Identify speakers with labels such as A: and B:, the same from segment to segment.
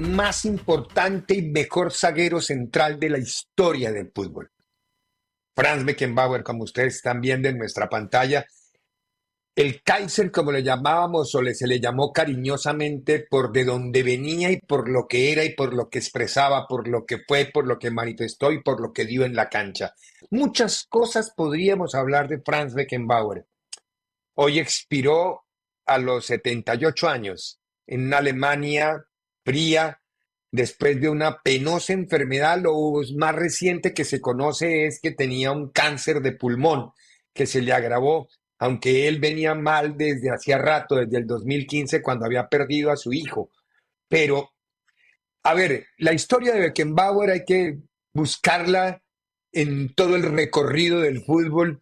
A: Más importante y mejor zaguero central de la historia del fútbol. Franz Beckenbauer, como ustedes están viendo en nuestra pantalla, el Kaiser, como le llamábamos o le, se le llamó cariñosamente por de dónde venía y por lo que era y por lo que expresaba, por lo que fue, por lo que manifestó y por lo que dio en la cancha. Muchas cosas podríamos hablar de Franz Beckenbauer. Hoy expiró a los 78 años en Alemania fría, después de una penosa enfermedad. Lo más reciente que se conoce es que tenía un cáncer de pulmón que se le agravó, aunque él venía mal desde hacía rato, desde el 2015, cuando había perdido a su hijo. Pero, a ver, la historia de Beckenbauer hay que buscarla en todo el recorrido del fútbol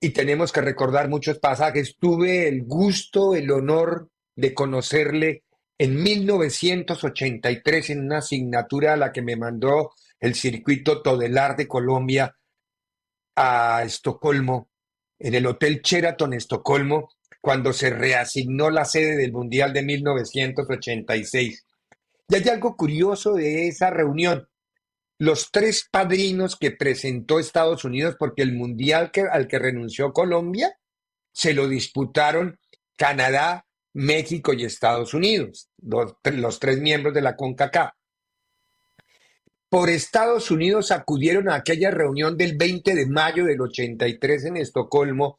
A: y tenemos que recordar muchos pasajes. Tuve el gusto, el honor de conocerle en 1983, en una asignatura a la que me mandó el circuito Todelar de Colombia a Estocolmo, en el Hotel Sheraton Estocolmo, cuando se reasignó la sede del Mundial de 1986. Y hay algo curioso de esa reunión. Los tres padrinos que presentó Estados Unidos, porque el Mundial al que renunció Colombia, se lo disputaron Canadá, México y Estados Unidos, los, tres miembros de la CONCACAF. Por Estados Unidos acudieron a aquella reunión del 20 de mayo del 83 en Estocolmo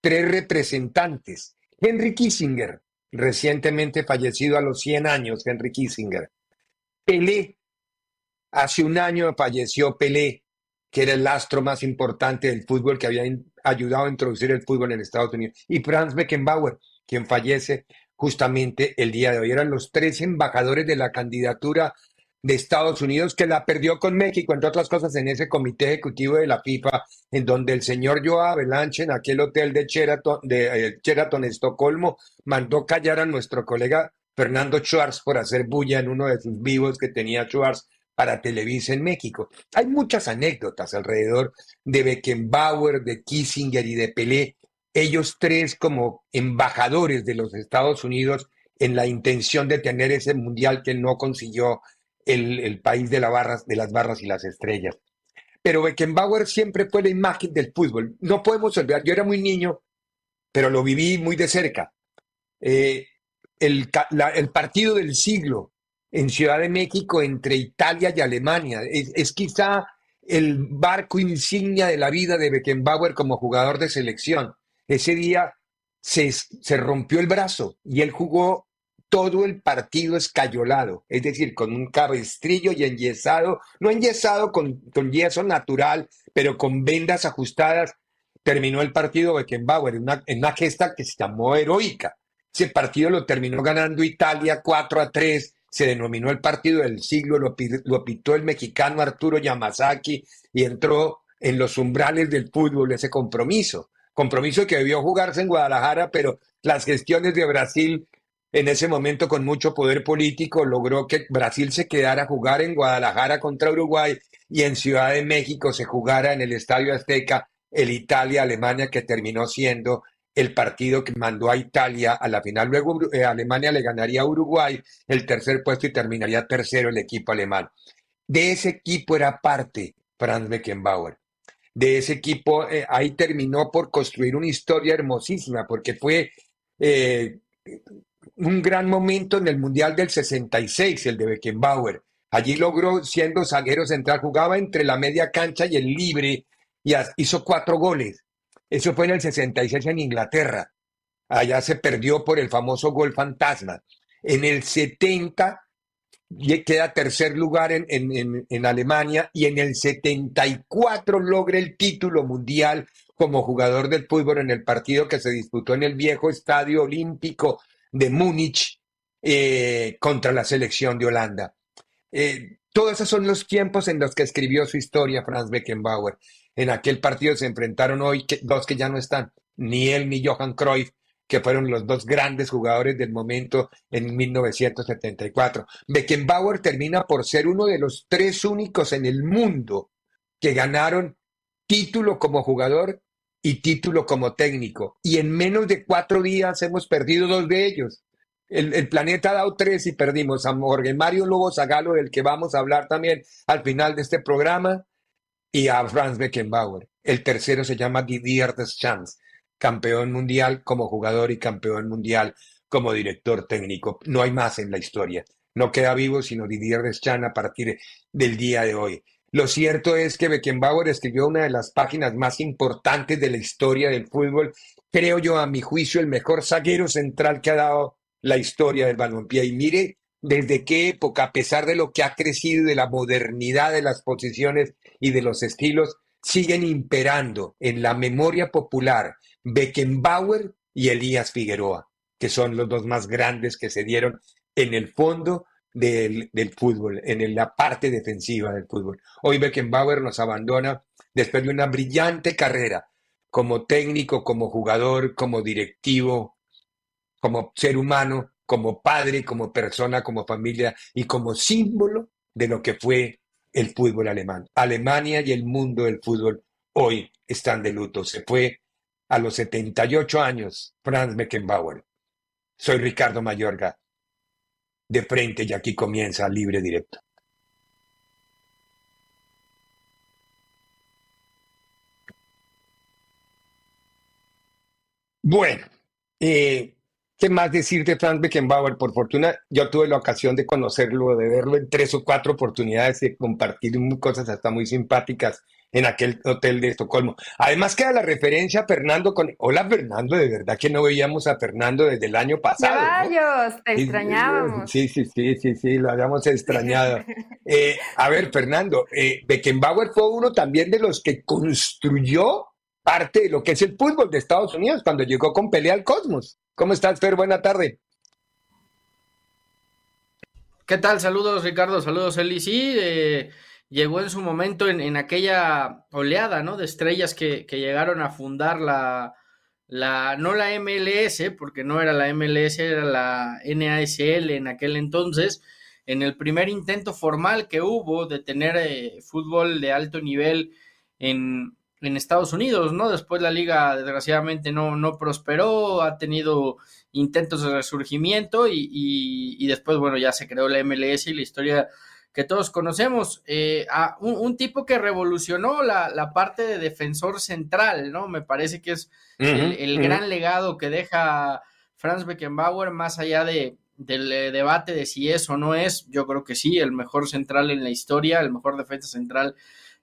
A: tres representantes. Henry Kissinger, recientemente fallecido a los 100 años, Henry Kissinger. Pelé, hace un año falleció Pelé, que era el astro más importante del fútbol que había ayudado a introducir el fútbol en Estados Unidos. Y Franz Beckenbauer, quien fallece justamente el día de hoy. Eran los tres embajadores de la candidatura de Estados Unidos que la perdió con México, entre otras cosas, en ese comité ejecutivo de la FIFA, en donde el señor Joao Avalanche, en aquel hotel de Sheraton, de eh, Sheraton, Estocolmo, mandó callar a nuestro colega Fernando Schwartz por hacer bulla en uno de sus vivos que tenía Schwartz para Televisa en México. Hay muchas anécdotas alrededor de Beckenbauer, de Kissinger y de Pelé, ellos tres como embajadores de los Estados Unidos en la intención de tener ese mundial que no consiguió el, país de, de las barras y las estrellas. Pero Beckenbauer siempre fue la imagen del fútbol. No podemos olvidar, yo era muy niño, pero lo viví muy de cerca. Eh, el, partido del siglo en Ciudad de México entre Italia y Alemania es, quizá el barco insignia de la vida de Beckenbauer como jugador de selección. Ese día se, se rompió el brazo y él jugó todo el partido escayolado, es decir, con un cabestrillo y enyesado, no enyesado con, con yeso natural, pero con vendas ajustadas. Terminó el partido Beckenbauer en una, una gesta que se llamó heroica. Ese partido lo terminó ganando Italia 4 a 3, se denominó el partido del siglo, lo, lo pitó el mexicano Arturo Yamazaki y entró en los umbrales del fútbol ese compromiso compromiso que debió jugarse en Guadalajara, pero las gestiones de Brasil en ese momento con mucho poder político, logró que Brasil se quedara a jugar en Guadalajara contra Uruguay y en Ciudad de México se jugara en el Estadio Azteca el Italia-Alemania, que terminó siendo el partido que mandó a Italia a la final. Luego eh, Alemania le ganaría a Uruguay el tercer puesto y terminaría tercero el equipo alemán. De ese equipo era parte Franz Beckenbauer. De ese equipo, eh, ahí terminó por construir una historia hermosísima, porque fue eh, un gran momento en el Mundial del 66, el de Beckenbauer. Allí logró, siendo zaguero central, jugaba entre la media cancha y el libre y hizo cuatro goles. Eso fue en el 66 en Inglaterra. Allá se perdió por el famoso gol fantasma. En el 70 queda tercer lugar en, en, en, Alemania y en el 74 logra el título mundial como jugador del fútbol en el partido que se disputó en el viejo estadio olímpico de Múnich eh, contra la selección de Holanda. Eh, todos esos son los tiempos en los que escribió su historia Franz Beckenbauer. En aquel partido se enfrentaron hoy dos que ya no están, ni él ni Johan Cruyff, que fueron los dos grandes jugadores del momento en 1974. Beckenbauer termina por ser uno de los tres únicos en el mundo que ganaron título como jugador y título como técnico. Y en menos de cuatro días hemos perdido dos de ellos. El, planeta ha dado tres y perdimos a Jorge Mario Lobo Zagalo, del que vamos a hablar también al final de este programa, y a Franz Beckenbauer. El tercero se llama Didier Deschamps, campeón mundial como jugador y campeón mundial como director técnico. No hay más en la historia. No queda vivo sino Didier Deschamps a partir del día de hoy. Lo cierto es que Beckenbauer escribió una de las páginas más importantes de la historia del fútbol, creo yo, a mi juicio, el mejor zaguero central que ha dado la historia del balompié. Y mire desde qué época, a pesar de lo que ha crecido, de la modernidad de las posiciones y de los estilos, siguen imperando en la memoria popular Beckenbauer y Elías Figueroa, que son los dos más grandes que se dieron en el fondo del, fútbol, en la parte defensiva del fútbol. Hoy Beckenbauer nos abandona después de una brillante carrera como técnico, como jugador, como directivo, como ser humano, como padre, como persona, como familia y como símbolo de lo que fue el fútbol alemán. Alemania y el mundo del fútbol hoy están de luto. Se fue a los 78 años Franz Beckenbauer. Soy Ricardo Mayorga de frente y aquí comienza libre directo. Bueno, eh, ¿qué más decir de Franz Beckenbauer? Por fortuna, yo tuve la ocasión de conocerlo, de verlo en tres o cuatro oportunidades, de compartir cosas hasta muy simpáticas en aquel hotel de Estocolmo. Además queda la referencia a Fernando con... Hola Fernando, de verdad que no veíamos a Fernando desde el año pasado.
B: Caballos, te extrañábamos.
A: Sí, sí, sí, sí, sí, lo habíamos extrañado. Eh, a ver, Fernando, eh, Beckenbauer fue uno también de los que construyó parte de lo que es el fútbol de Estados Unidos cuando llegó con pelea al Cosmos. ¿Cómo estás, Fer? Buena tarde.
C: ¿Qué tal? Saludos, Ricardo. Saludos, Eli. Sí, eh, llegó en su momento en, aquella oleada, ¿no? De estrellas que, llegaron a fundar la, la, no la MLS, porque no era la MLS, era la NASL en aquel entonces, en el primer intento formal que hubo de tener eh, fútbol de alto nivel en, en, Estados Unidos, ¿no? Después la liga desgraciadamente no, no prosperó, ha tenido intentos de resurgimiento y, y después, bueno, ya se creó la MLS y la historia que todos conocemos, eh, a un, tipo que revolucionó la, parte de defensor central, ¿no? Me parece que es el, gran legado que deja Franz Beckenbauer, más allá de, del eh, debate de si es o no es, yo creo que sí, el mejor central en la historia, el mejor defensa central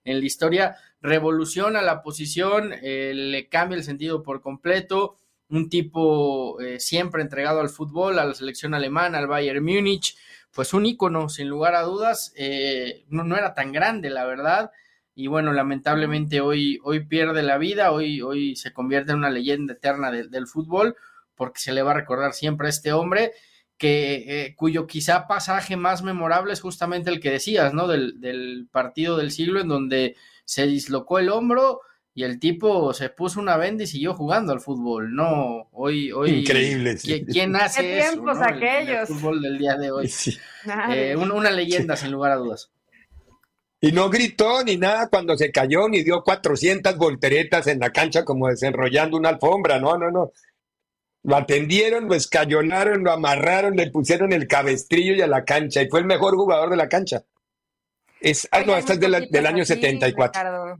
C: en la historia, revoluciona la posición, eh, le cambia el sentido por completo, un tipo siempre entregado al fútbol, a la selección alemana, al Bayern Múnich, pues un ícono, sin lugar a dudas, eh, no, no, era tan grande, la verdad, y bueno, lamentablemente hoy, hoy pierde la vida, hoy, hoy se convierte en una leyenda eterna del fútbol, porque se le va a recordar siempre a este hombre, que, eh, cuyo quizá pasaje más memorable es justamente el que decías, ¿no? Del, del partido del siglo en donde se dislocó el hombro y el tipo se puso una venda y siguió jugando al fútbol. No, hoy, hoy.
A: Increíble.
C: ¿Quién hace
B: ¿Qué
C: eso?
B: tiempos
C: no?
B: Aquellos?
C: El, fútbol del día de hoy.
A: Sí.
C: Eh, un- una leyenda, sin lugar a dudas.
A: Y no gritó ni nada cuando se cayó, ni dio 400 volteretas en la cancha como desenrollando una alfombra. No, no, no. Lo atendieron, lo escayonaron, lo amarraron, le pusieron el cabestrillo y a la cancha. Y fue el mejor jugador de la cancha. Es, ah, no, esta es de la- del año
B: así,
A: 74.
B: Ricardo.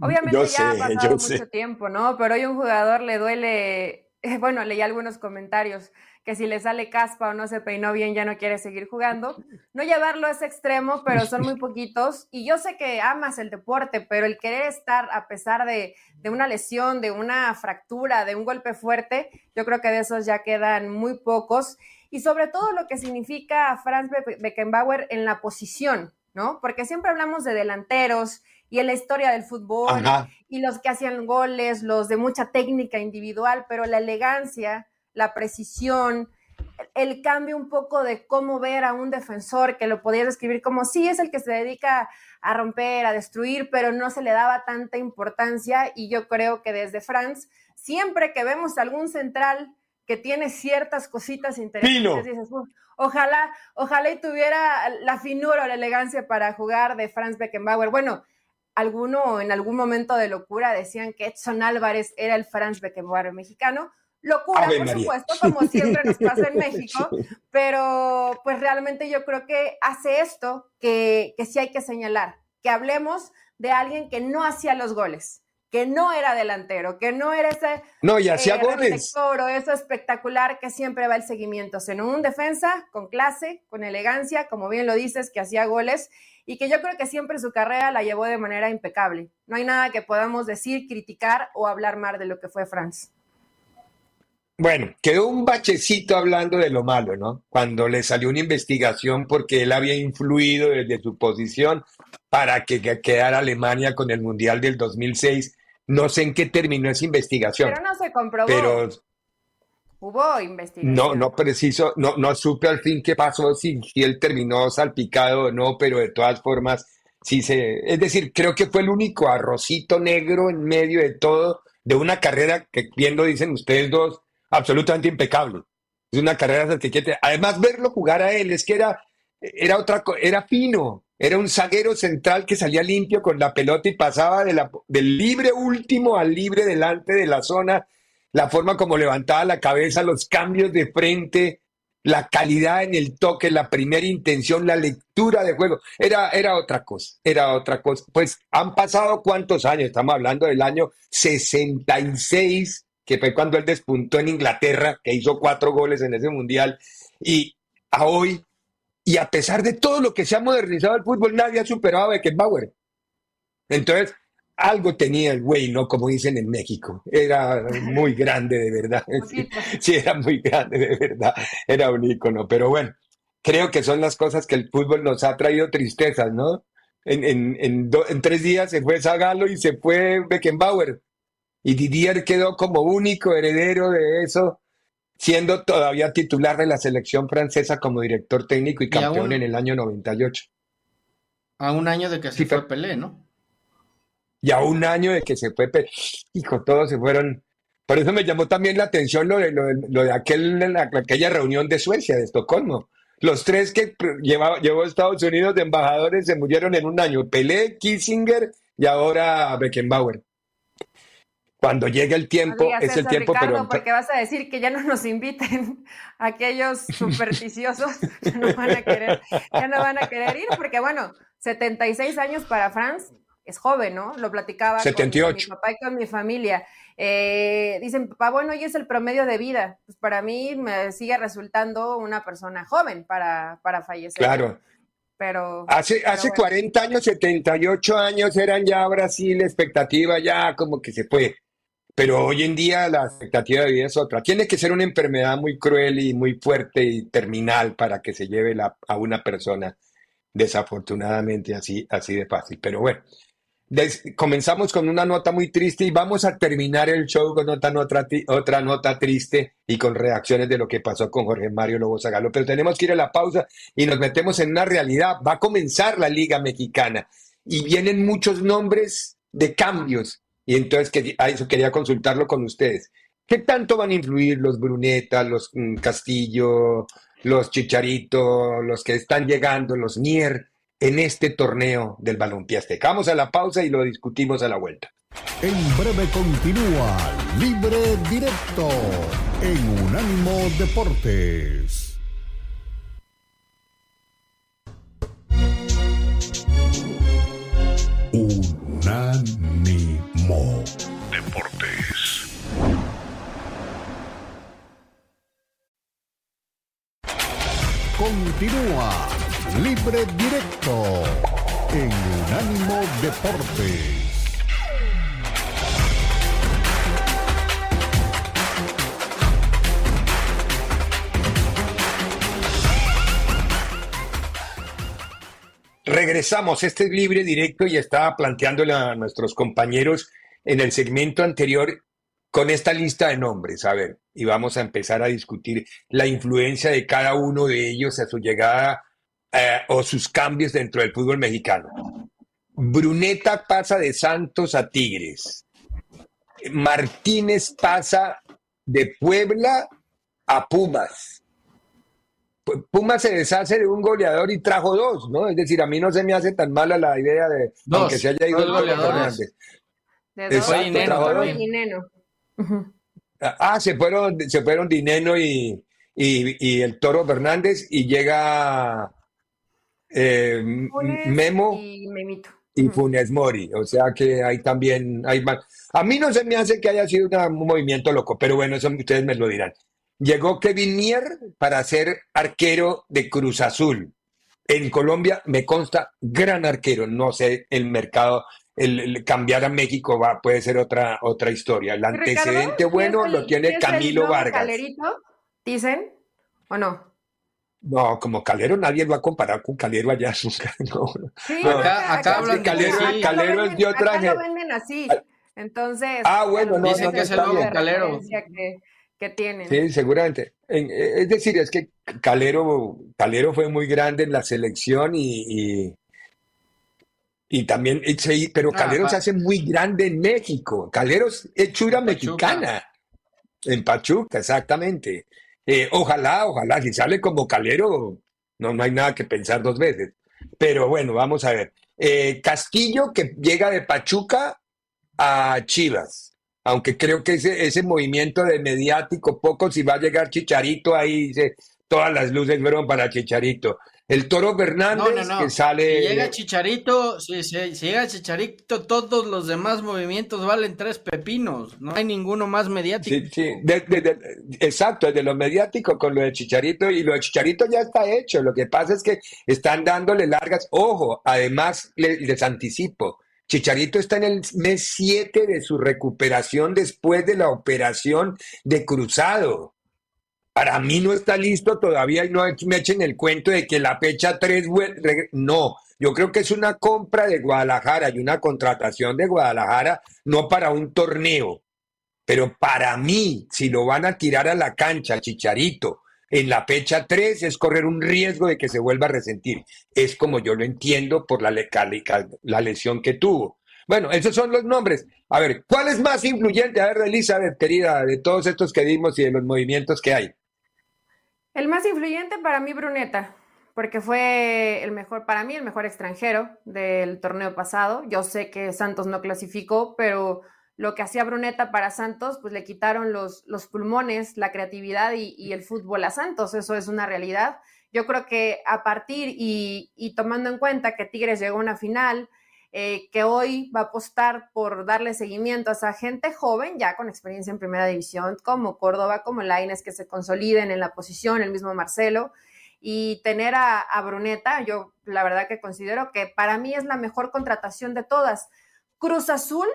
B: Obviamente
A: Yo
B: ya
A: sé,
B: ha pasado mucho
A: sé.
B: tiempo, ¿no? Pero hoy a un jugador le duele, bueno, leí algunos comentarios que si le sale caspa o no se peinó bien ya no quiere seguir jugando. No llevarlo a ese extremo, pero son muy poquitos. Y yo sé que amas el deporte, pero el querer estar a pesar de, de una lesión, de una fractura, de un golpe fuerte, yo creo que de esos ya quedan muy pocos. Y sobre todo lo que significa Franz Be- Beckenbauer en la posición, ¿no? Porque siempre hablamos de delanteros y en la historia del fútbol
A: Ajá.
B: y los que hacían goles, los de mucha técnica individual, pero la elegancia, la precisión, el cambio un poco de cómo ver a un defensor que lo podías describir como sí es el que se dedica a romper, a destruir, pero no se le daba tanta importancia y yo creo que desde France, siempre que vemos algún central que tiene ciertas cositas interesantes, dices, "Uh, ojalá, ojalá y tuviera la finura o la elegancia para jugar de Franz Beckenbauer. Bueno, alguno en algún momento de locura decían que Edson Álvarez era el Franz Beckenbauer mexicano. Locura,
A: Ave
B: por
A: María.
B: supuesto, como siempre nos pasa en México, pero pues realmente yo creo que hace esto que, que sí hay que señalar, que hablemos de alguien que no hacía los goles, que no era delantero, que no era ese
A: No, y hacía
B: eh,
A: goles.
B: eso espectacular que siempre va el seguimiento, sino un defensa con clase, con elegancia, como bien lo dices, que hacía goles y que yo creo que siempre su carrera la llevó de manera impecable. No hay nada que podamos decir, criticar o hablar mal de lo que fue Franz.
A: Bueno, quedó un bachecito hablando de lo malo, ¿no? Cuando le salió una investigación porque él había influido desde su posición para que quedara Alemania con el Mundial del 2006. No sé en qué terminó esa investigación,
B: Pero no se comprobó.
A: pero
B: Hubo investigación.
A: no, no preciso, no, no supe al fin qué pasó, si, si él terminó salpicado o no, pero de todas formas, sí se, es decir, creo que fue el único arrocito negro en medio de todo, de una carrera que bien lo dicen ustedes dos, absolutamente impecable. Es una carrera que además verlo jugar a él, es que era, era otra, era fino, era un zaguero central que salía limpio con la pelota y pasaba del libre último al libre delante de la zona la forma como levantaba la cabeza, los cambios de frente, la calidad en el toque, la primera intención, la lectura de juego, era, era otra cosa, era otra cosa. Pues han pasado cuántos años, estamos hablando del año 66, que fue cuando él despuntó en Inglaterra, que hizo cuatro goles en ese mundial, y a hoy, y a pesar de todo lo que se ha modernizado el fútbol, nadie ha superado a Beckenbauer. Entonces, algo tenía el güey, ¿no? Como dicen en México. Era muy grande de verdad. Sí, era muy grande de verdad. Era un ícono. Pero bueno, creo que son las cosas que el fútbol nos ha traído tristezas, ¿no? En, en, en, do- en tres días se fue Zagallo y se fue Beckenbauer. Y Didier quedó como único heredero de eso, siendo todavía titular de la selección francesa como director técnico y
C: Y
A: campeón en el año 98.
C: A un año de que se
A: Sí,
C: fue Pelé, ¿no?
A: Y a un año de que se fue, Pe- hijo, todos se fueron. Por eso me llamó también la atención lo de, lo de, lo de aquel, la- aquella reunión de Suecia, de Estocolmo. Los tres que llevaba, llevó Estados Unidos de embajadores se murieron en un año. Pelé, Kissinger y ahora Beckenbauer. Cuando llegue el
B: No
A: tiempo,
B: digas
A: es el tiempo,
B: Ricardo,
A: pero
B: porque vas a decir que ya no nos inviten aquellos supersticiosos, ya no van a querer, ya no van a querer ir, porque bueno, 76 años para Franz es joven, ¿no? Lo platicaba con- con,
A: 78.
B: mi papá y con mi familia. Eh, dicen, papá, bueno, hoy es el promedio de vida. Pues para mí me sigue resultando una persona joven para, para fallecer.
A: claro.
B: Pero,
A: Hace,
B: pero
A: hace
B: bueno.
A: 40 años, 78 años eran ya Brasil, expectativa ya como que se fue. Pero hoy en día la expectativa de vida es otra. Tiene que ser una enfermedad muy cruel y muy fuerte y terminal para que se lleve a una persona, desafortunadamente así, así de fácil. Pero bueno, comenzamos con una nota muy triste y vamos a terminar el show con otra otra nota triste y con reacciones de lo que pasó con Jorge Mario Lobo Zagalo. Pero tenemos que ir a la pausa y nos metemos en una realidad. Va a comenzar la Liga Mexicana y vienen muchos nombres de cambios Y entonces que, a eso quería consultarlo con ustedes. ¿Qué tanto van a influir los Bruneta, los mm, Castillo, los Chicharito, los que están llegando, los Mier, en este torneo del balompié azteca? Vamos a la pausa y lo discutimos a la vuelta.
D: En breve continúa Libre Directo en Unánimo Deportes. Unánimo Deportes. Continúa Libre Directo en Unánimo Deportes.
A: Regresamos, este es libre directo y estaba planteándole a nuestros compañeros en el segmento anterior con esta lista de nombres, a ver, y vamos a empezar a discutir la influencia de cada uno de ellos a su llegada eh, o sus cambios dentro del fútbol mexicano. Bruneta pasa de Santos a Tigres. Martínez pasa de Puebla a Pumas. Pumas se deshace de un goleador y trajo dos, ¿no? Es decir, a mí no se me hace tan mala la idea de
C: que
A: se haya ido
C: el goleador
B: De Dineno.
A: Ah, se fueron, se fueron Dineno y, y, el Toro Fernández y llega eh, Memo
B: y, Memito.
A: y Funes Mori. O sea que ahí también hay A mí no se me hace que haya sido un movimiento loco, pero bueno, eso ustedes me lo dirán. Llegó Kevin Mier para ser arquero de Cruz Azul. En Colombia me consta gran arquero. No sé el mercado, el, cambiar a México va, puede ser otra, otra historia. El antecedente bueno lo tiene Camilo Vargas.
B: Calerito, dicen, o no?
A: No, como Calero nadie lo va a comparar con Calero allá. No,
B: sí,
C: acá, acá, hablan
A: Calero,
C: sí.
A: Calero es de otra
B: acá lo venden así. Entonces,
A: ah, bueno, no,
C: dicen
A: no,
C: que es el nuevo Calero.
B: Que, que tienen.
A: Sí, seguramente. Eh, es decir, es que Calero, Calero fue muy grande en la selección y, y, y también, pero
C: Ah,
A: Calero se hace muy grande en México. Calero es hechura mexicana. En Pachuca, exactamente. Eh, ojalá, ojalá, si sale como Calero, no, no hay nada que pensar dos veces. Pero bueno, vamos a ver. Eh, Castillo que llega de Pachuca a Chivas. Aunque creo que ese, ese movimiento de mediático, poco si va a llegar Chicharito ahí, dice, todas las luces fueron para Chicharito. El Toro Fernández
C: No, no, no.
A: que sale.
C: Si llega Chicharito, si, si- si llega Chicharito, todos los demás movimientos valen tres pepinos. No hay ninguno más mediático.
A: Sí, sí, de- de- de- exacto, de lo mediático con lo de Chicharito y lo de Chicharito ya está hecho. Lo que pasa es que están dándole largas. Ojo, además le- les anticipo, Chicharito está en el mes 7 de su recuperación después de la operación de cruzado. Para mí no está listo todavía y no me echen el cuento de que la fecha 3, no, yo creo que es una compra de Guadalajara y una contratación de Guadalajara, no para un torneo. Pero para mí, si lo van a tirar a la cancha, Chicharito, en la fecha 3 es correr un riesgo de que se vuelva a resentir. Es como yo lo entiendo por la, la lesión que tuvo. Bueno, esos son los nombres. A ver, ¿cuál es más influyente? A ver, Elizabeth, querida, de todos estos que dimos y de los movimientos que hay.
B: El más influyente para mí, Bruneta, porque fue el mejor, para mí, el mejor extranjero del torneo pasado. Yo sé que Santos no clasificó, pero lo que hacía Bruneta para Santos, pues le quitaron los, los pulmones, la creatividad y, el fútbol a Santos. Eso es una realidad. Yo creo que a partir y, y tomando en cuenta que Tigres llegó a una final, eh, que hoy va a apostar por darle seguimiento a esa gente joven, ya con experiencia en primera división, como Córdoba, como Laines, que se consoliden en la posición, el mismo Marcelo, y tener a Bruneta, yo la verdad que considero que para mí es la mejor contratación de todas. Cruz Azul,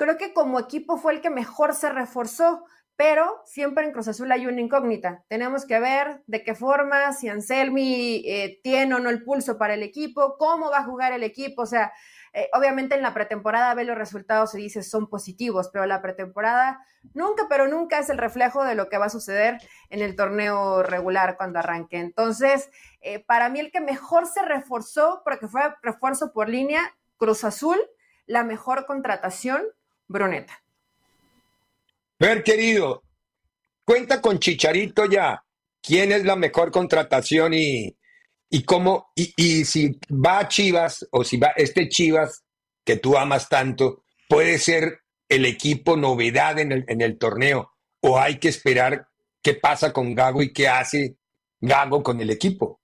B: creo que como equipo fue el que mejor se reforzó, pero siempre en Cruz Azul hay una incógnita. Tenemos que ver de qué forma, si Anselmi eh, tiene o no el pulso para el equipo, cómo va a jugar el equipo, o sea, eh, obviamente en la pretemporada ve los resultados y dice son positivos, pero la pretemporada nunca, pero nunca es el reflejo de lo que va a suceder en el torneo regular cuando arranque. Entonces, eh, para mí el que mejor se reforzó, porque fue refuerzo por línea, Cruz Azul, la mejor contratación, Bruneta.
A: Ver, querido, cuenta con Chicharito ya. ¿Quién es la mejor contratación y, y cómo, y, y si va a Chivas o si va este Chivas que tú amas tanto, puede ser el equipo novedad en el, en el torneo o hay que esperar qué pasa con Gago y qué hace Gago con el equipo?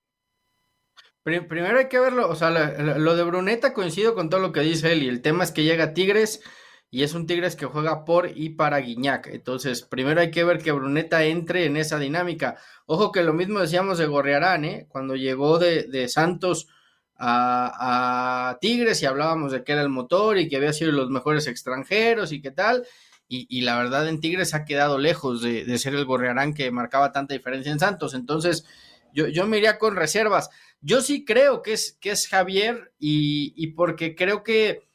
C: Primero hay que verlo, o sea, lo de Bruneta coincido con todo lo que dice él y el tema es que llega Tigres y es un Tigres que juega por y para Guiñac. Entonces, primero hay que ver que Bruneta entre en esa dinámica. Ojo que lo mismo decíamos de Gorriarán, ¿eh? cuando llegó de, de Santos a, a, Tigres y hablábamos de que era el motor y que había sido los mejores extranjeros y qué tal. Y, la verdad en Tigres ha quedado lejos de, ser el Gorriarán que marcaba tanta diferencia en Santos. Entonces, yo, yo me iría con reservas. Yo sí creo que es, que es Javier y, y porque creo que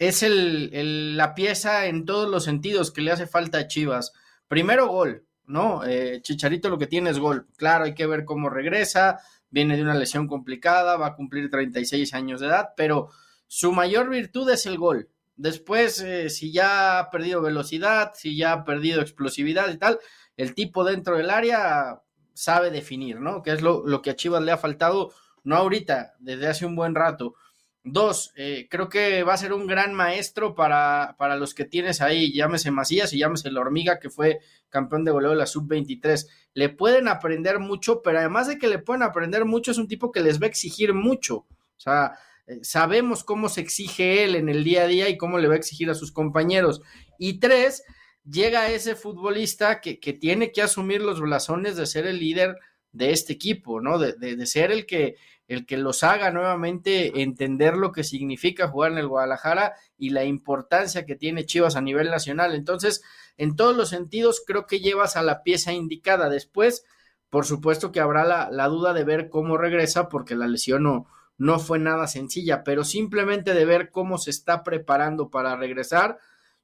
C: es el, la pieza en todos los sentidos que le hace falta a Chivas. Primero gol, ¿no? Eh, Chicharito lo que tiene es gol. Claro, hay que ver cómo regresa, viene de una lesión complicada, va a cumplir 36 años de edad, pero su mayor virtud es el gol. Después, eh, si ya ha perdido velocidad, si ya ha perdido explosividad y tal, el tipo dentro del área sabe definir, ¿no? Que es lo, lo que a Chivas le ha faltado, no ahorita, desde hace un buen rato. Dos, eh, creo que va a ser un gran maestro para, para, los que tienes ahí, llámese Macías y llámese La Hormiga, que fue campeón de goleo de la Sub-23. Le pueden aprender mucho, pero además de que le pueden aprender mucho, es un tipo que les va a exigir mucho. O sea, eh, sabemos cómo se exige él en el día a día y cómo le va a exigir a sus compañeros. Y tres, llega ese futbolista que, que tiene que asumir los blasones de ser el líder de este equipo, ¿no? De, de, de, ser el que, el que los haga nuevamente entender lo que significa jugar en el Guadalajara y la importancia que tiene Chivas a nivel nacional. Entonces, en todos los sentidos, creo que llevas a la pieza indicada. Después, por supuesto que habrá la, la duda de ver cómo regresa, porque la lesión no, no fue nada sencilla, pero simplemente de ver cómo se está preparando para regresar,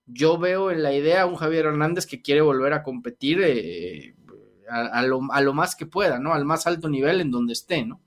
C: yo veo en la idea a un Javier Hernández que quiere volver a competir eh, a, a, lo, a, lo, más que pueda, ¿no? Al más alto nivel en donde esté, ¿no?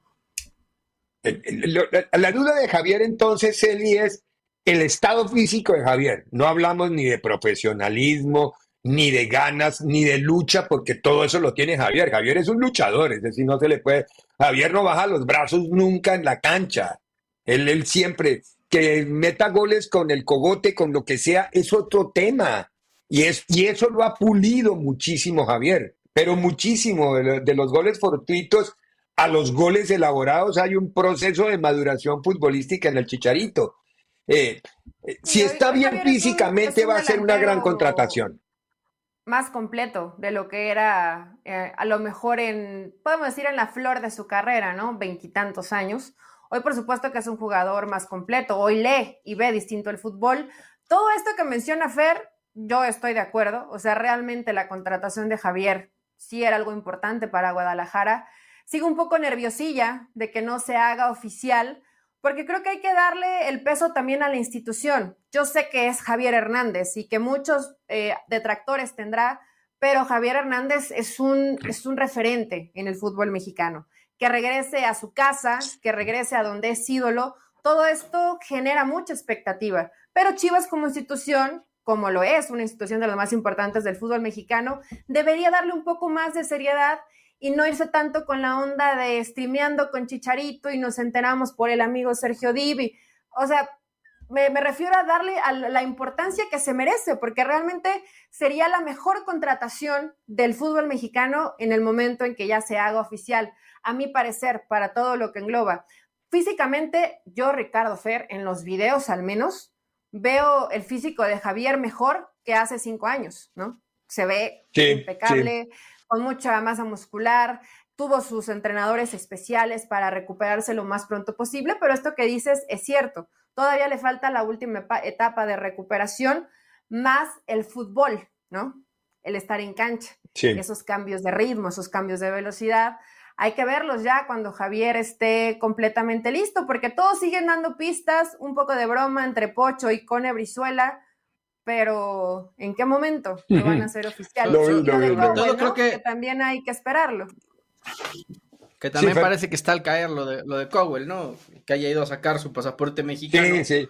A: La duda de Javier entonces, Eli, es el estado físico de Javier. No hablamos ni de profesionalismo, ni de ganas, ni de lucha, porque todo eso lo tiene Javier. Javier es un luchador, es decir, no se le puede. Javier no baja los brazos nunca en la cancha. Él, él siempre, que meta goles con el cogote, con lo que sea, es otro tema. Y, es, y eso lo ha pulido muchísimo Javier, pero muchísimo. De los goles fortuitos a los goles elaborados hay un proceso de maduración futbolística en el Chicharito. Eh, si está bien físicamente, va a ser una gran contratación
B: más completo de lo que era eh, a lo mejor en, podemos decir, en la flor de su carrera, ¿no? Veintitantos años. Hoy, por supuesto, que es un jugador más completo. Hoy lee y ve distinto el fútbol. Todo esto que menciona Fer, yo estoy de acuerdo. O sea, realmente la contratación de Javier sí era algo importante para Guadalajara. Sigo un poco nerviosilla de que no se haga oficial, porque creo que hay que darle el peso también a la institución. Yo sé que es Javier Hernández y que muchos eh, detractores tendrá, pero Javier Hernández es un, es un referente en el fútbol mexicano. Que regrese a su casa, que regrese a donde es ídolo, todo esto genera mucha expectativa. Pero Chivas como institución, como lo es una institución de las más importantes del fútbol mexicano, debería darle un poco más de seriedad y no irse tanto con la onda de streameando con Chicharito y nos enteramos por el amigo Sergio Divi. O sea, me, me, refiero a darle a la importancia que se merece, porque realmente sería la mejor contratación del fútbol mexicano en el momento en que ya se haga oficial, a mi parecer, para todo lo que engloba. Físicamente, yo, Ricardo Fer, en los videos al menos, veo el físico de Javier mejor que hace cinco años, ¿no? Se ve sí, impecable. Sí con mucha masa muscular, tuvo sus entrenadores especiales para recuperarse lo más pronto posible, pero esto que dices es cierto, todavía le falta la última etapa de recuperación más el fútbol, ¿no? El estar en cancha, sí. esos cambios de ritmo, esos cambios de velocidad. Hay que verlos ya cuando Javier esté completamente listo, porque todos siguen dando pistas, un poco de broma entre Pocho y Cone Brizuela, pero ¿en qué momento lo van a hacer oficial?
A: Lo,
B: creo que... que... también hay que esperarlo.
C: Que también sí, parece que está al caer lo de, lo de Cowell, ¿no? Que haya ido a sacar su pasaporte mexicano.
A: Sí, sí.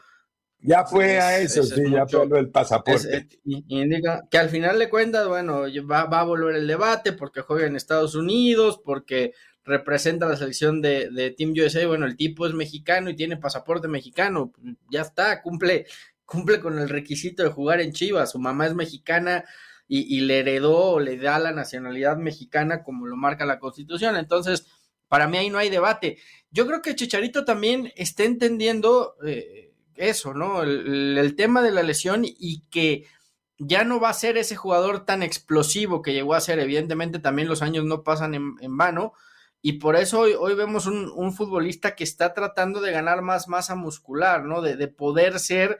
A: Ya fue a eso, sí, ya fue lo del pasaporte.
C: indica que al final de cuentas, bueno, va, va, a volver el debate porque juega en Estados Unidos, porque representa la selección de, de, Team USA. Bueno, el tipo es mexicano y tiene pasaporte mexicano. Ya está, cumple, cumple con el requisito de jugar en Chivas. Su mamá es mexicana y, y le heredó o le da la nacionalidad mexicana como lo marca la Constitución. Entonces, para mí ahí no hay debate. Yo creo que Chicharito también está entendiendo eh, eso, ¿no? El, tema de la lesión y que ya no va a ser ese jugador tan explosivo que llegó a ser. Evidentemente también los años no pasan en, vano. Y por eso hoy, hoy vemos un, futbolista que está tratando de ganar más masa muscular, ¿no? De, de poder ser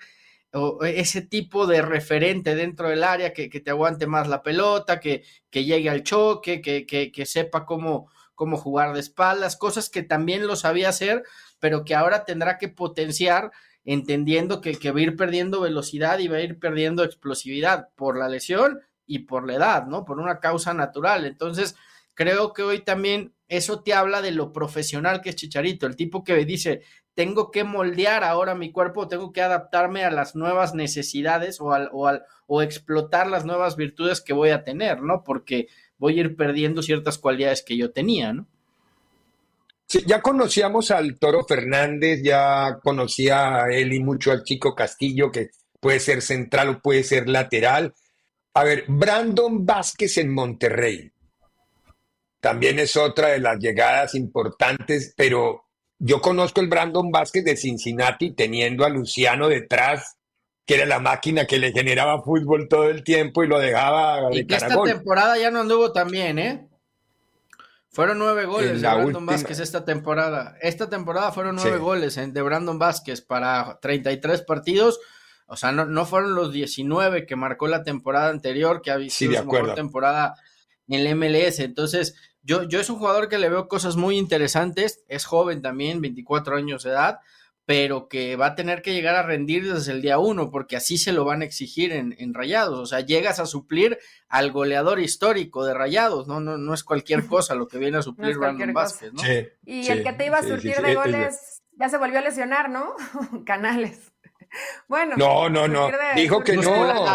C: ese tipo de referente dentro del área que, que te aguante más la pelota, que, que llegue al choque, que, que sepa cómo, cómo jugar de espaldas, cosas que también lo sabía hacer, pero que ahora tendrá que potenciar entendiendo que, que va a ir perdiendo velocidad y va a ir perdiendo explosividad por la lesión y por la edad, ¿no? Por una causa natural. Entonces, creo que hoy también eso te habla de lo profesional que es Chicharito, el tipo que dice, tengo que moldear ahora mi cuerpo, tengo que adaptarme a las nuevas necesidades o, al, o, al, o explotar las nuevas virtudes que voy a tener, ¿no? Porque voy a ir perdiendo ciertas cualidades que yo tenía, ¿no?
A: Sí, ya conocíamos al Toro Fernández, ya conocía a él y mucho al Chico Castillo, que puede ser central o puede ser lateral. A ver, Brandon Vázquez en Monterrey. También es otra de las llegadas importantes, pero yo conozco el Brandon Vázquez de Cincinnati teniendo a Luciano detrás que era la máquina que le generaba fútbol todo el tiempo y lo dejaba
C: y que esta temporada ya no anduvo tan bien, ¿eh? Fueron nueve goles de Brandon Vázquez esta temporada. Esta temporada fueron nueve goles de Brandon Vázquez para 33 partidos. O sea, no, no fueron los 19 que marcó la temporada anterior, que ha sido su mejor temporada en el MLS. Entonces, yo, yo es un jugador que le veo cosas muy interesantes. Es joven también, 24 años de edad pero que va a tener que llegar a rendir desde el día uno, porque así se lo van a exigir en, Rayados. O sea, llegas a suplir al goleador histórico de Rayados, ¿no? No, no es cualquier cosa lo que viene a suplir Brandon Vázquez, ¿no?
B: y el que te iba a surtir de goles ya se volvió a lesionar, ¿no? Canales. Bueno.
A: No, no, no. Dijo que
C: no.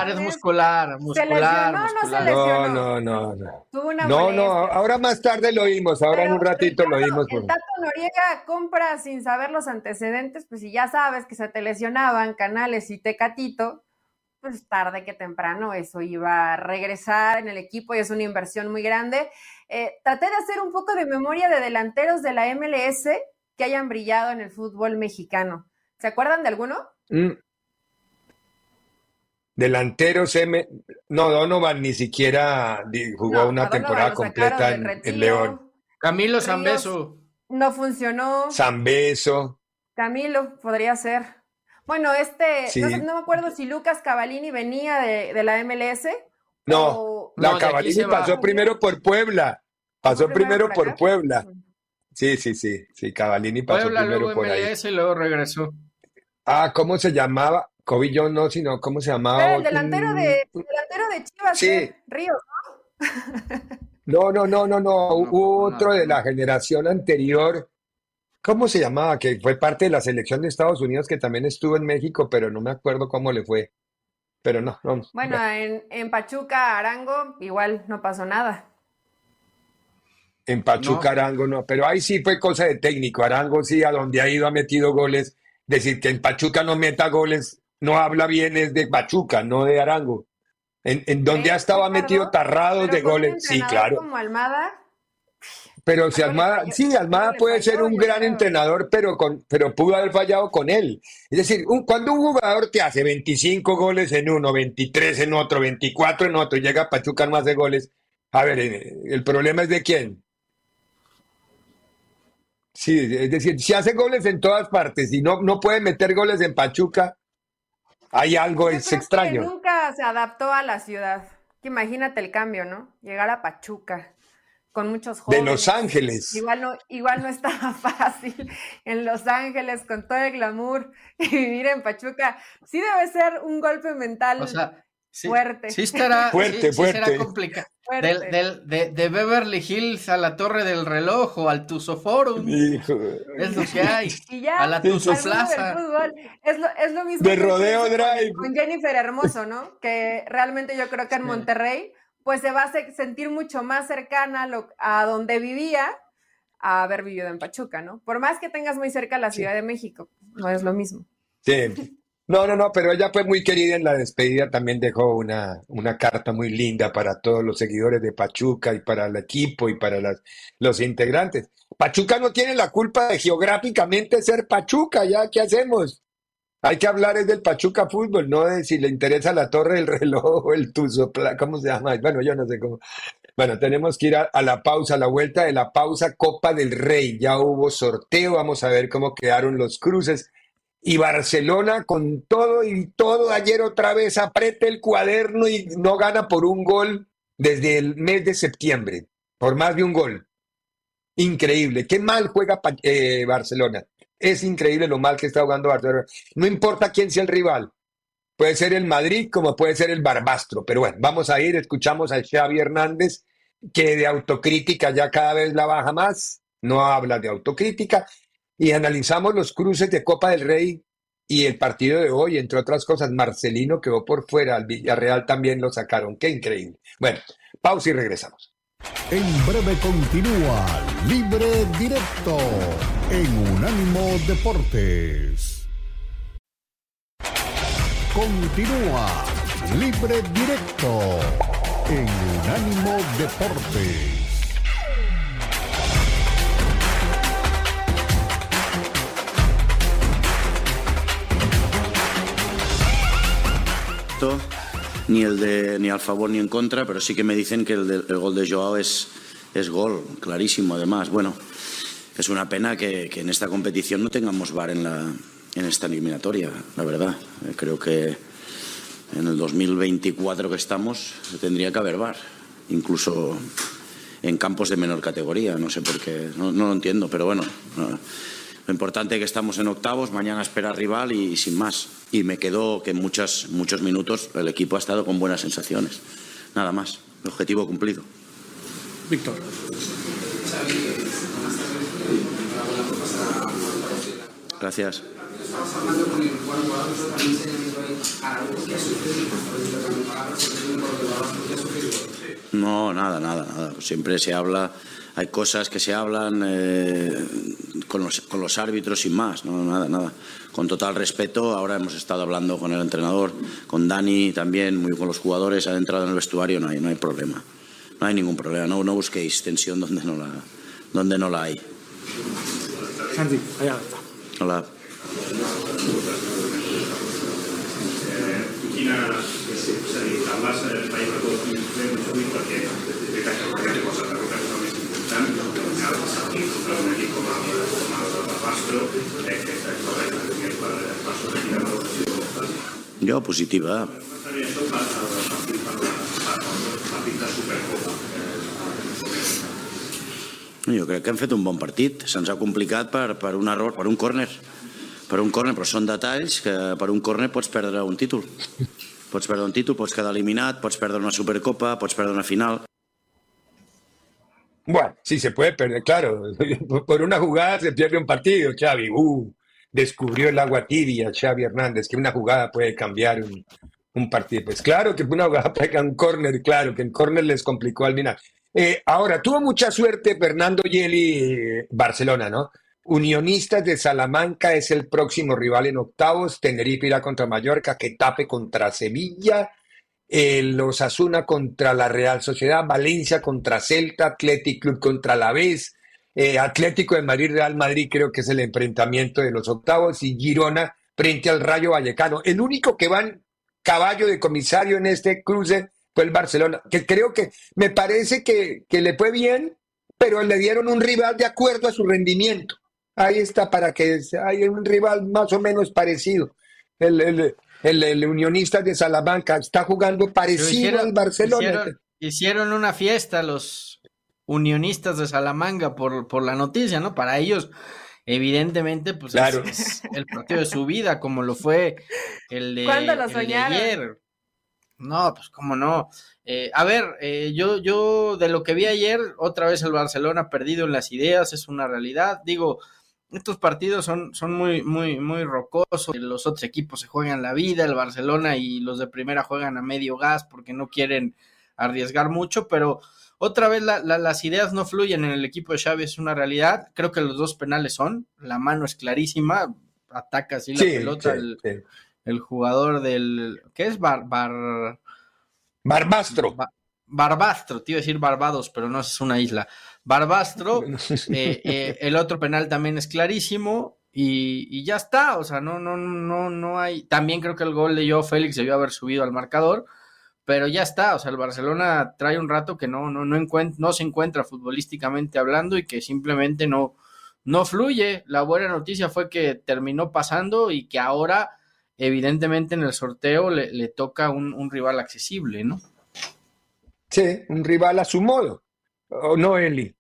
C: Es muscular, muscular.
B: no,
A: no se lesionó. No, no, no. Tuvo una no, no, ahora más tarde lo oímos, ahora en un ratito lo oímos.
B: El Tato Noriega compra sin saber los antecedentes, pues si ya sabes que se te lesionaban Canales y Tecatito, pues tarde que temprano eso iba a regresar en el equipo y es una inversión muy grande. Eh, traté de hacer un poco de memoria de delanteros de la MLS que hayan brillado en el fútbol mexicano. ¿Se acuerdan de alguno? Mm.
A: Delanteros M. No, Donovan ni siquiera jugó una temporada completa en, León.
C: Camilo Zambeso.
B: No funcionó.
A: Zambeso.
B: Camilo, podría ser. Bueno, este, no, me acuerdo si Lucas Cavalini venía de, la MLS.
A: No, la Cavalini pasó primero por Puebla. Pasó primero, por, Puebla. Sí, sí, sí, sí, Cavalini pasó primero luego por MLS
C: y luego regresó.
A: Ah, ¿cómo se llamaba? Cobillo no, sino ¿cómo se llamaba?
B: el delantero de, delantero de Chivas, sí. Ríos,
A: ¿no? No, no, no, no, Hubo otro de la generación anterior. ¿Cómo se llamaba? Que fue parte de la selección de Estados Unidos que también estuvo en México, pero no me acuerdo cómo le fue. Pero no, no.
B: Bueno, En, en, Pachuca, Arango, igual no pasó nada.
A: En Pachuca, Arango no, pero ahí sí fue cosa de técnico. Arango sí, a donde ha ido ha metido goles Decir que en Pachuca no meta goles, no habla bien es de Pachuca, no de Arango. En, donde ha estado metido tarrados de goles. Sí, claro.
B: Como Almada.
A: Pero si Almada, sí, Almada puede ser un gran entrenador, pero con, pero pudo haber fallado con él. Es decir, cuando un jugador te hace 25 goles en uno, 23 en otro, 24 en otro, y llega a Pachuca no hace goles, a ver, eh, el problema es de quién. Sí, es decir, si hace goles en todas partes y no, no puede meter goles en Pachuca, hay algo es extraño.
B: nunca se adaptó a la ciudad. Imagínate el cambio, ¿no? Llegar a Pachuca con muchos jóvenes.
A: De Los Ángeles.
B: Igual no, igual no estaba fácil en Los Ángeles con todo el glamour y vivir en Pachuca. Sí debe ser un golpe mental fuerte.
C: Sí estará,
A: fuerte, fuerte.
C: será complicado. Del, de, de, Beverly Hills a la Torre del Reloj o al Tuso Forum. Es lo que hay. a la Tuso Plaza.
B: Es lo, es lo mismo.
A: De Rodeo Drive.
B: Con Jennifer Hermoso, ¿no? Que realmente yo creo que en Monterrey, pues se va a sentir mucho más cercana a, lo, a donde vivía a haber vivido en Pachuca, ¿no? Por más que tengas muy cerca la Ciudad de México, no es lo mismo.
A: Sí. No, no, no, pero ella fue muy querida en la despedida, también dejó una, una carta muy linda para todos los seguidores de Pachuca y para el equipo y para los integrantes. Pachuca no tiene la culpa de geográficamente ser Pachuca, ya, ¿qué hacemos? Hay que hablar es del Pachuca Fútbol, no de si le interesa la torre del reloj el Tuzo, ¿cómo se llama? Bueno, yo no sé cómo. Bueno, tenemos que ir a, a, la pausa, a la vuelta de la pausa Copa del Rey. Ya hubo sorteo, vamos a ver cómo quedaron los cruces y Barcelona con todo y todo ayer otra vez aprieta el cuaderno y no gana por un gol desde el mes de septiembre, por más de un gol. Increíble, qué mal juega eh, Barcelona. Es increíble lo mal que está jugando Barcelona. No importa quién sea el rival. Puede ser el Madrid como puede ser el Barbastro. Pero bueno, vamos a ir, escuchamos a Xavi Hernández, que de autocrítica ya cada vez la baja más. No habla de autocrítica y analizamos los cruces de Copa del Rey y el partido de hoy, entre otras cosas, Marcelino quedó por fuera, al Villarreal también lo sacaron, qué increíble. Bueno, pausa y regresamos.
D: En breve continúa Libre Directo en Unánimo Deportes. Continúa Libre Directo en Unánimo Deportes.
E: Ni el de ni al favor ni en contra, pero sí que me dicen que el, gol de Joao es, es gol, clarísimo además. Bueno, es una pena que, en esta competición no tengamos VAR en, la, en esta eliminatoria, la verdad. Creo que en el 2024 que estamos tendría que haber VAR, incluso en campos de menor categoría, no sé por qué, no, lo entiendo, pero bueno. Lo importante es que estamos en octavos, mañana espera rival y, sin más. Y me quedo que en muchos, muchos minutos el equipo ha estado con buenas sensaciones. Nada más. El objetivo cumplido.
F: Víctor.
E: Gracias. No, nada, nada, nada. Siempre se habla, hay cosas que se hablan eh, con, los, con, los, árbitros sin más, no, nada, nada. Con total respeto, ahora hemos estado hablando con el entrenador, con Dani también, muy con los jugadores, ha entrado en el vestuario, no hay, no hay problema. No hay ningún problema, no, no busquéis tensión donde no la, donde no la hay.
F: Santi, allá
E: Hola.
G: Quina, equip com el, com el Barbastro crec que és correcte que per, per sobre quina valoració
E: Jo, positiva.
G: Això per per el partit Supercopa.
E: Jo crec que hem fet un bon partit. Se'ns ha complicat per, per un error, per un córner per un córner, però són detalls que per un córner pots perdre un títol. Pots perdre un títol, pots quedar eliminat, pots perdre una Supercopa, pots perdre una final.
A: Bueno, sí se puede perder, claro. Por una jugada se pierde un partido, Xavi. Uh, descubrió el agua tibia Xavi Hernández, que una jugada puede cambiar un, partido. Pues claro que una jugada pega un córner, claro que en córner les complicó al final. Eh, ahora, tuvo mucha suerte Fernando Yeli eh, Barcelona, ¿no? Unionistas de Salamanca es el próximo rival en octavos. Tenerife irá contra Mallorca, Tape contra Sevilla, los Asuna contra la Real Sociedad, Valencia contra Celta, Athletic Club contra la Vez, eh, Atlético de Madrid, Real Madrid creo que es el enfrentamiento de los octavos y Girona frente al Rayo Vallecano. El único que va en caballo de comisario en este cruce fue el Barcelona, que creo que me parece que, que le fue bien, pero le dieron un rival de acuerdo a su rendimiento. Ahí está para que haya un rival más o menos parecido. El, el, unionista de Salamanca está jugando parecido al Barcelona.
C: Hicieron, una fiesta los unionistas de Salamanca por, por la noticia, ¿no? Para ellos, evidentemente, pues es, el partido de su vida, como lo fue el de,
B: ¿Cuándo lo
C: ayer. No, pues cómo no. Eh, a ver, eh, yo, yo de lo que vi ayer, otra vez el Barcelona perdido en las ideas, es una realidad. Digo, estos partidos son, son muy, muy, muy rocosos. Los otros equipos se juegan la vida, el Barcelona y los de primera juegan a medio gas porque no quieren arriesgar mucho, pero otra vez las ideas no fluyen en el equipo de Xavi, es una realidad. Creo que los dos penales son, la mano es clarísima, ataca así la pelota el, jugador del, ¿qué es? Bar, bar
A: Barbastro.
C: Barbastro, te iba a decir Barbados, pero no es una isla. Barbastro, eh, eh, el otro penal también es clarísimo y, ya está, o sea, no, no, no, no hay. También creo que el gol de Joe Félix debió haber subido al marcador, pero ya está, o sea, el Barcelona trae un rato que no, no, no, no se encuentra futbolísticamente hablando y que simplemente no, no fluye. La buena noticia fue que terminó pasando y que ahora, evidentemente, en el sorteo le, toca un rival accesible, ¿no?
A: Sí, un rival a su modo. ¿O no, Eli?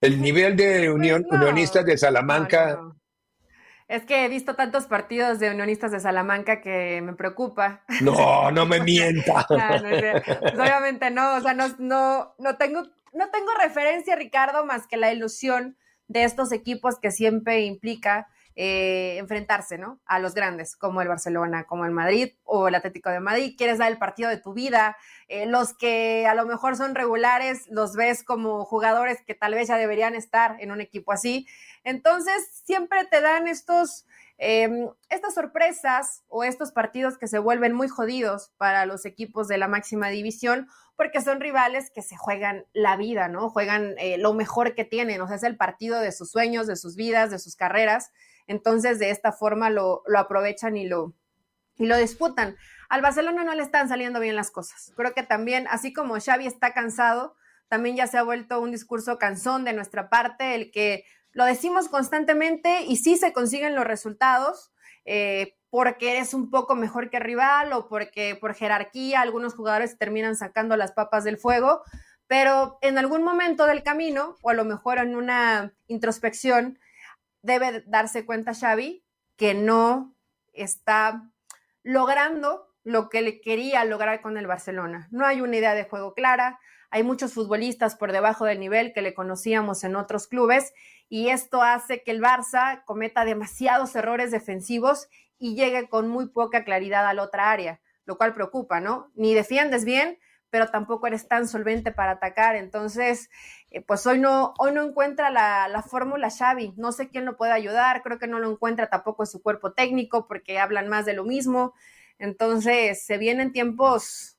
A: El nivel de Unión, Unionistas de Salamanca.
B: es que he visto tantos partidos de Unionistas de Salamanca que me preocupa.
A: No, no me mienta.
B: Pues obviamente no, o sea, no, no, no, tengo, no tengo referencia, Ricardo, más que la ilusión de estos equipos que siempre implica eh, enfrentarse, ¿no? A los grandes, como el Barcelona, como el Madrid o el Atlético de Madrid. Quieres dar el partido de tu vida. Eh, los que a lo mejor son regulares, los ves como jugadores que tal vez ya deberían estar en un equipo así. Entonces, siempre te dan estos, em, estas sorpresas o estos partidos que se vuelven muy jodidos para los equipos de la máxima división porque son rivales que se juegan la vida, ¿no? Juegan eh, lo mejor que tienen, o sea, es el partido de sus sueños, de sus vidas, de sus carreras. Entonces, de esta forma lo, aprovechan y lo, y lo disputan. Al Barcelona no le están saliendo bien las cosas. Creo que también, así como Xavi está cansado, también ya se ha vuelto un discurso cansón de nuestra parte, el que lo decimos constantemente y sí se consiguen los resultados, eh, porque eres un poco mejor que rival o porque por jerarquía algunos jugadores terminan sacando las papas del fuego, pero en algún momento del camino, o a lo mejor en una introspección, debe darse cuenta Xavi que no está logrando lo que le quería lograr con el Barcelona. No hay una idea de juego clara, hay muchos futbolistas por debajo del nivel que le conocíamos en otros clubes y esto hace que el Barça cometa demasiados errores defensivos y llegue con muy poca claridad a la otra área, lo cual preocupa, ¿no? Ni defiendes bien, pero tampoco eres tan solvente para atacar. Entonces, eh, pues hoy no, hoy no encuentra la, la fórmula Xavi. No sé quién lo puede ayudar, creo que no lo encuentra tampoco en su cuerpo técnico porque hablan más de lo mismo. Entonces, se vienen tiempos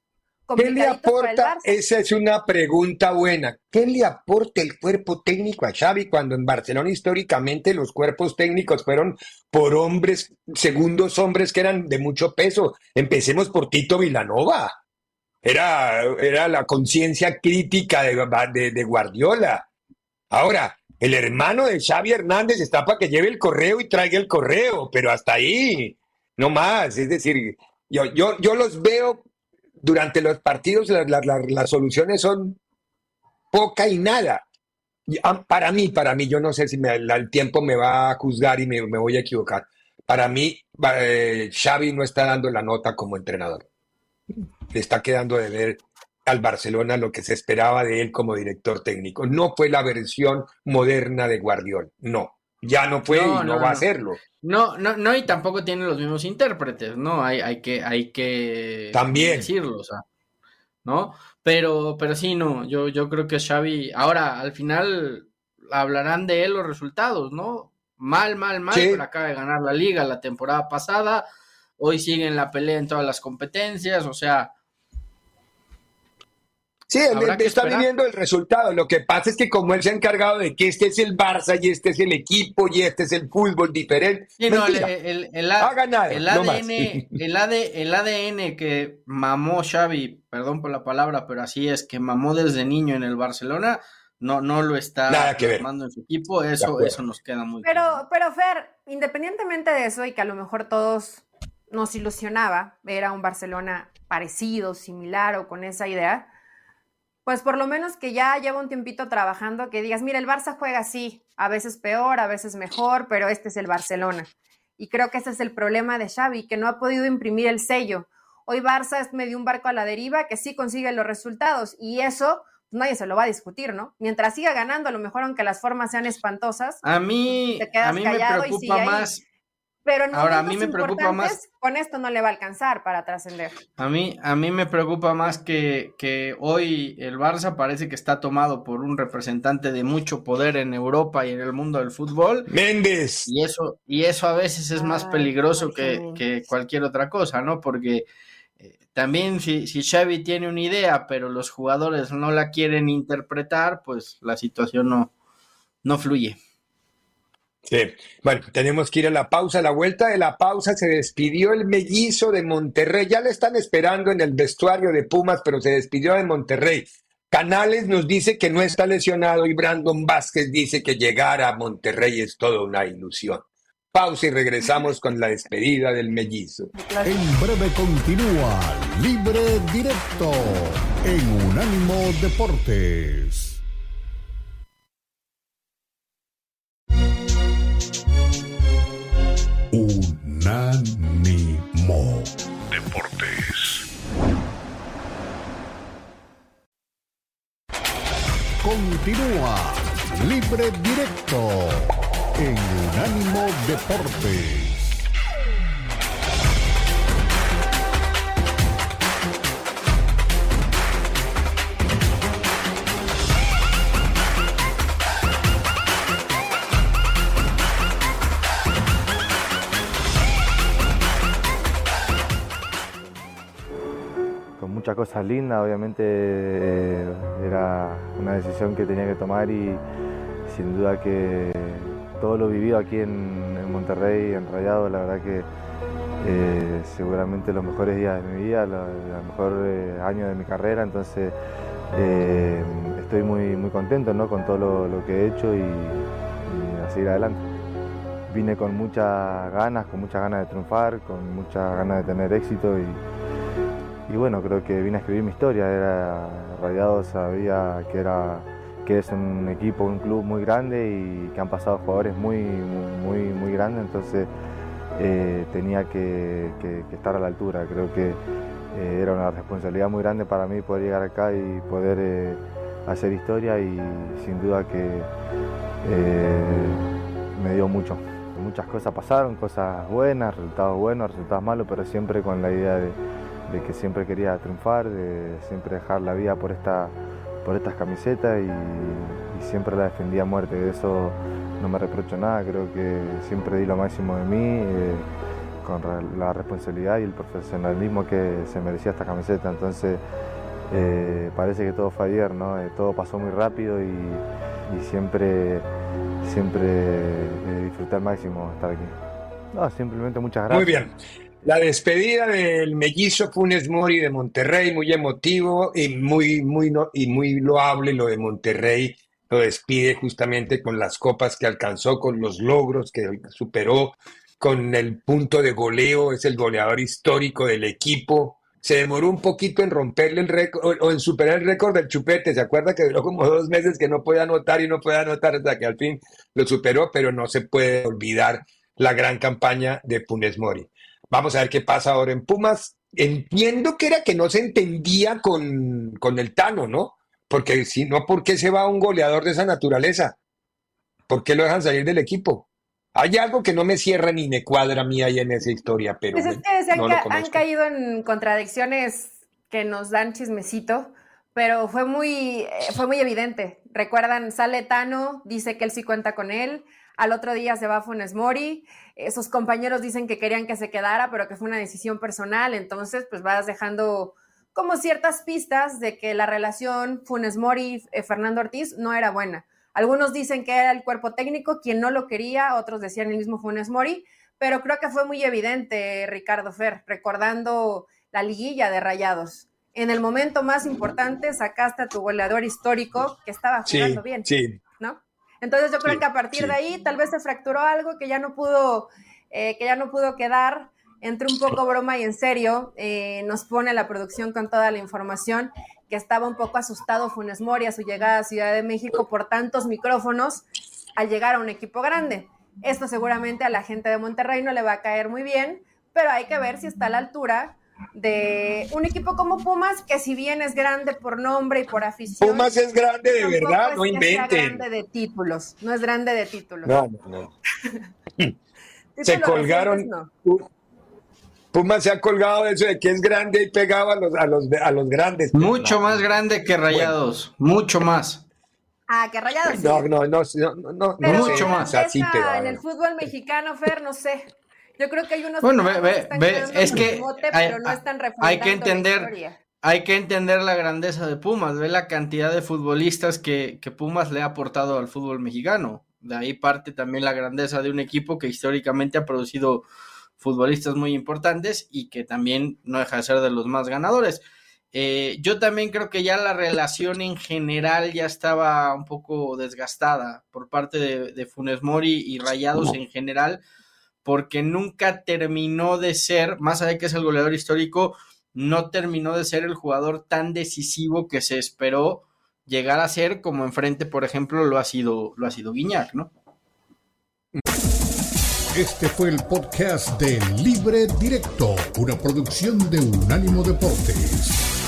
A: ¿Qué le aporta? Esa es una pregunta buena. ¿Qué le aporta el cuerpo técnico a Xavi cuando en Barcelona históricamente los cuerpos técnicos fueron por hombres, segundos hombres que eran de mucho peso? Empecemos por Tito Vilanova. Era, era la conciencia crítica de, de, Guardiola. Ahora, el hermano de Xavi Hernández está para que lleve el correo y traiga el correo, pero hasta ahí, no más. Es decir, yo, yo, yo los veo durante los partidos, las soluciones son poca y nada. Ah, para mí, para mí, yo no sé si el tiempo me va a juzgar y me, voy a equivocar. Para mí, eh, Xavi no está dando la nota como entrenador le está quedando de ver al Barcelona lo que se esperaba de él como director técnico. No fue la versión moderna de Guardiola, no. Ya no fue y no, va a hacerlo.
C: No, no, no, y tampoco tiene los mismos intérpretes, ¿no? Hay, hay que, hay que
A: También.
C: decirlo, o sea, ¿no? Pero, pero sí, no, yo, yo creo que Xavi, ahora al final hablarán de él los resultados, ¿no? Mal, mal, mal, pero acaba de ganar la liga la temporada pasada, hoy sigue en la pelea en todas las competencias, o sea,
A: Sí, él, está viviendo el resultado. Lo que pasa es que como él se ha encargado de que este es el Barça y este es el equipo y este es el fútbol diferente.
C: el, ADN, el, ADN que mamó Xavi, perdón por la palabra, pero así es, que mamó desde niño en el Barcelona, no, no lo está
A: tomando
C: en su equipo, eso, eso nos queda muy
B: pero, Pero Fer, independientemente de eso y que a lo mejor todos nos ilusionaba ver a un Barcelona parecido, similar o con esa idea, pues por lo menos que ya lleva un tiempito trabajando, que digas, mira, el Barça juega así, a veces peor, a veces mejor, pero este es el Barcelona. Y creo que ese es el problema de Xavi, que no ha podido imprimir el sello. Hoy Barça es medio un barco a la deriva que sí consigue los resultados y eso pues, nadie se lo va a discutir, ¿no? Mientras siga ganando, a lo mejor aunque las formas sean espantosas,
C: a mí, a mí me preocupa más
B: pero en Ahora, a mí me preocupa más. Con esto no le va a alcanzar para trascender.
C: A mí, a mí me preocupa más que, que hoy el Barça parece que está tomado por un representante de mucho poder en Europa y en el mundo del fútbol.
A: Méndez.
C: Y eso, y eso a veces es más peligroso que, que, cualquier otra cosa, ¿no? Porque eh, también si, si Xavi tiene una idea, pero los jugadores no la quieren interpretar, pues la situación no, no fluye.
A: Sí, bueno, tenemos que ir a la pausa. A la vuelta de la pausa se despidió el mellizo de Monterrey. Ya le están esperando en el vestuario de Pumas, pero se despidió de Monterrey. Canales nos dice que no está lesionado y Brandon Vázquez dice que llegar a Monterrey es toda una ilusión. Pausa y regresamos con la despedida del mellizo.
D: En breve continúa Libre Directo en Unánimo Deportes. Unánimo Deportes. Continúa Libre Directo en Unánimo Deportes.
H: Muchas cosas lindas, obviamente eh, era una decisión que tenía que tomar y sin duda que todo lo vivido aquí en, Monterrey, en Rayado, la verdad que eh, seguramente los mejores días de mi vida, los, mejores eh, años de mi carrera, entonces estoy muy, muy contento con todo lo, que he hecho y, y a seguir adelante. Vine con muchas ganas, con muchas ganas de triunfar, con muchas ganas de tener éxito y bueno, creo que vine a escribir mi historia. Era Radiado sabía que era que es un equipo, un club muy grande y que han pasado jugadores muy, muy, muy grandes, entonces eh, tenía que, estar a la altura. Creo que eh, era una responsabilidad muy grande para mí poder llegar acá y poder eh, hacer historia y sin duda que me dio mucho. Muchas cosas pasaron, cosas buenas, resultados buenos, resultados malos, pero siempre con la idea de de que siempre quería triunfar, de siempre dejar la vida por, esta, por estas camisetas y, siempre la defendía a muerte. De eso no me reprocho nada, creo que siempre di lo máximo de mí, eh, con la responsabilidad y el profesionalismo que se merecía esta camiseta. Entonces eh, parece que todo fue ayer, ¿no? Eh, todo pasó muy rápido y, siempre, siempre disfruté al máximo estar aquí. No, simplemente muchas gracias.
A: Muy bien. La despedida del mellizo Funes Mori de Monterrey, muy emotivo y muy, muy, y muy loable lo de Monterrey. Lo despide justamente con las copas que alcanzó, con los logros que superó, con el punto de goleo, es el goleador histórico del equipo. Se demoró un poquito en romperle el récord o en superar el récord del chupete. ¿Se acuerda que duró como dos meses que no podía anotar y no podía anotar hasta que al fin lo superó? Pero no se puede olvidar la gran campaña de Funes Mori. Vamos a ver qué pasa ahora en Pumas. Entiendo que era que no se entendía con, el Tano, ¿no? Porque si no, ¿por qué se va un goleador de esa naturaleza? ¿Por qué lo dejan salir del equipo? Hay algo que no me cierra ni me cuadra a mí ahí en esa historia, pero
B: pues es que han, han caído en contradicciones que nos dan chismecito, pero fue muy, eh, fue muy evidente. Recuerdan, sale Tano, dice que él sí cuenta con él, al otro día se va Funes Mori, esos compañeros dicen que querían que se quedara, pero que fue una decisión personal, entonces pues vas dejando como ciertas pistas de que la relación Funes Mori-Fernando eh, Ortiz no era buena. Algunos dicen que era el cuerpo técnico quien no lo quería, otros decían el mismo Funes Mori, pero creo que fue muy evidente Ricardo Fer, recordando la liguilla de Rayados. En el momento más importante sacaste a tu goleador histórico que estaba jugando bien.
A: Sí,
B: entonces yo creo que a partir de ahí tal vez se fracturó algo que ya no pudo, eh, que ya no pudo quedar entre un poco broma y en serio. Eh, nos pone la producción con toda la información que estaba un poco asustado Funes Mori a su llegada a Ciudad de México por tantos micrófonos al llegar a un equipo grande. Esto seguramente a la gente de Monterrey no le va a caer muy bien, pero hay que ver si está a la altura de un equipo como Pumas, que si bien es grande por nombre y por afición.
A: Pumas es grande de verdad, no inventen.
B: Es grande de títulos, no es grande de títulos.
A: No, no, no. se colgaron. Pumas se ha colgado de eso de que es grande y pegaba a los, a los, a los grandes.
C: Mucho más grande que Rayados, mucho más.
B: Ah, que Rayados.
A: No, no, no, no, no,
C: mucho más.
B: Así, en el fútbol mexicano, Fer, no sé. Yo creo que hay unos
C: bueno, ve, ve, ve es que hay, pero no están hay que entender hay que entender la grandeza de Pumas, ve la cantidad de futbolistas que, que Pumas le ha aportado al fútbol mexicano. De ahí parte también la grandeza de un equipo que históricamente ha producido futbolistas muy importantes y que también no deja de ser de los más ganadores. Eh, yo también creo que ya la relación en general ya estaba un poco desgastada por parte de, de Funes Mori y Rayados en general porque nunca terminó de ser, más allá de que es el goleador histórico, no terminó de ser el jugador tan decisivo que se esperó llegar a ser como enfrente, por ejemplo, lo ha sido, lo ha sido Guiñac, ¿no?
D: Este fue el podcast de Libre Directo, una producción de Unánimo Deportes.